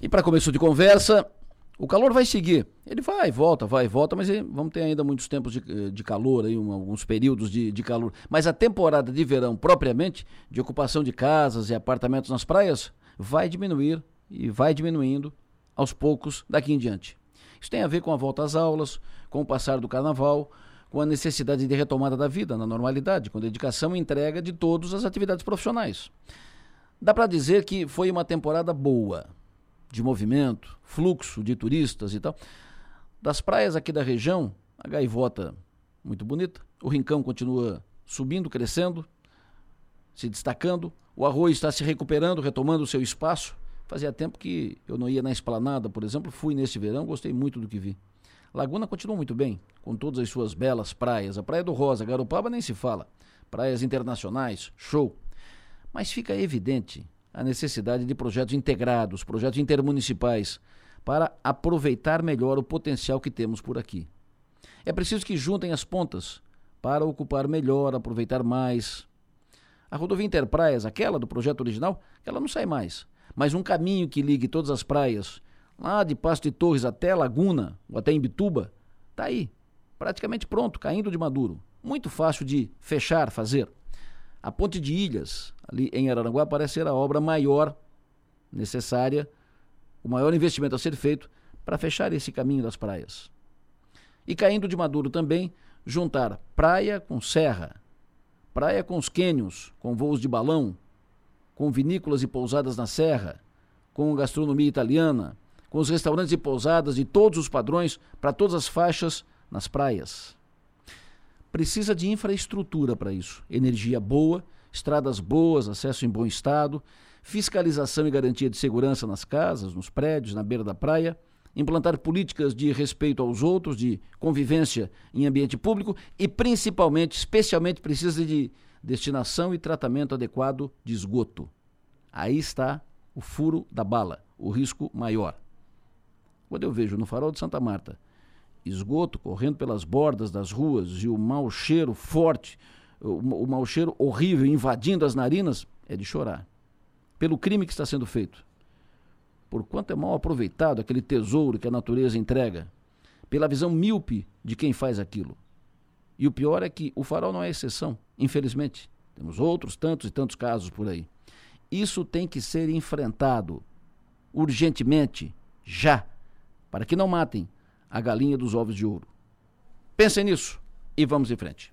E para começo de conversa, o calor vai seguir. Ele vai, volta, vai, volta, mas vamos ter ainda muitos tempos de, eh, de calor, aí, um, alguns períodos de, de calor. Mas a temporada de verão, propriamente, de ocupação de casas e apartamentos nas praias, vai diminuir e vai diminuindo aos poucos daqui em diante. Isso tem a ver com a volta às aulas, com o passar do carnaval, com a necessidade de retomada da vida na normalidade, com dedicação e entrega de todas as atividades profissionais. Dá para dizer que foi uma temporada boa, de movimento, fluxo de turistas e tal. Das praias aqui da região, a gaivota muito bonita, o rincão continua subindo, crescendo, se destacando, o arroz está se recuperando, retomando o seu espaço. Fazia tempo que eu não ia na esplanada, por exemplo, fui nesse verão, gostei muito do que vi. Laguna continua muito bem, com todas as suas belas praias. A Praia do Rosa, Garopaba nem se fala. Praias internacionais, show. Mas fica evidente a necessidade de projetos integrados, projetos intermunicipais, para aproveitar melhor o potencial que temos por aqui. É preciso que juntem as pontas para ocupar melhor, aproveitar mais. A rodovia Interpraias, aquela do projeto original, ela não sai mais mas um caminho que ligue todas as praias, lá de Pasto de Torres até Laguna, ou até Imbituba, está aí, praticamente pronto, caindo de maduro. Muito fácil de fechar, fazer. A ponte de Ilhas, ali em Araranguá, parece ser a obra maior necessária, o maior investimento a ser feito para fechar esse caminho das praias. E caindo de maduro também, juntar praia com serra, praia com os cânions, com voos de balão, com vinícolas e pousadas na serra, com gastronomia italiana, com os restaurantes e pousadas de todos os padrões para todas as faixas nas praias. Precisa de infraestrutura para isso, energia boa, estradas boas, acesso em bom estado, fiscalização e garantia de segurança nas casas, nos prédios, na beira da praia, implantar políticas de respeito aos outros, de convivência em ambiente público e principalmente, especialmente precisa de destinação e tratamento adequado de esgoto. Aí está o furo da bala, o risco maior. Quando eu vejo no farol de Santa Marta esgoto correndo pelas bordas das ruas e o mau cheiro forte, o, o mau cheiro horrível invadindo as narinas, é de chorar. Pelo crime que está sendo feito. Por quanto é mal aproveitado aquele tesouro que a natureza entrega. Pela visão míope de quem faz aquilo. E o pior é que o farol não é exceção, infelizmente. Temos outros tantos e tantos casos por aí. Isso tem que ser enfrentado urgentemente, já, para que não matem a galinha dos ovos de ouro. Pensem nisso e vamos em frente.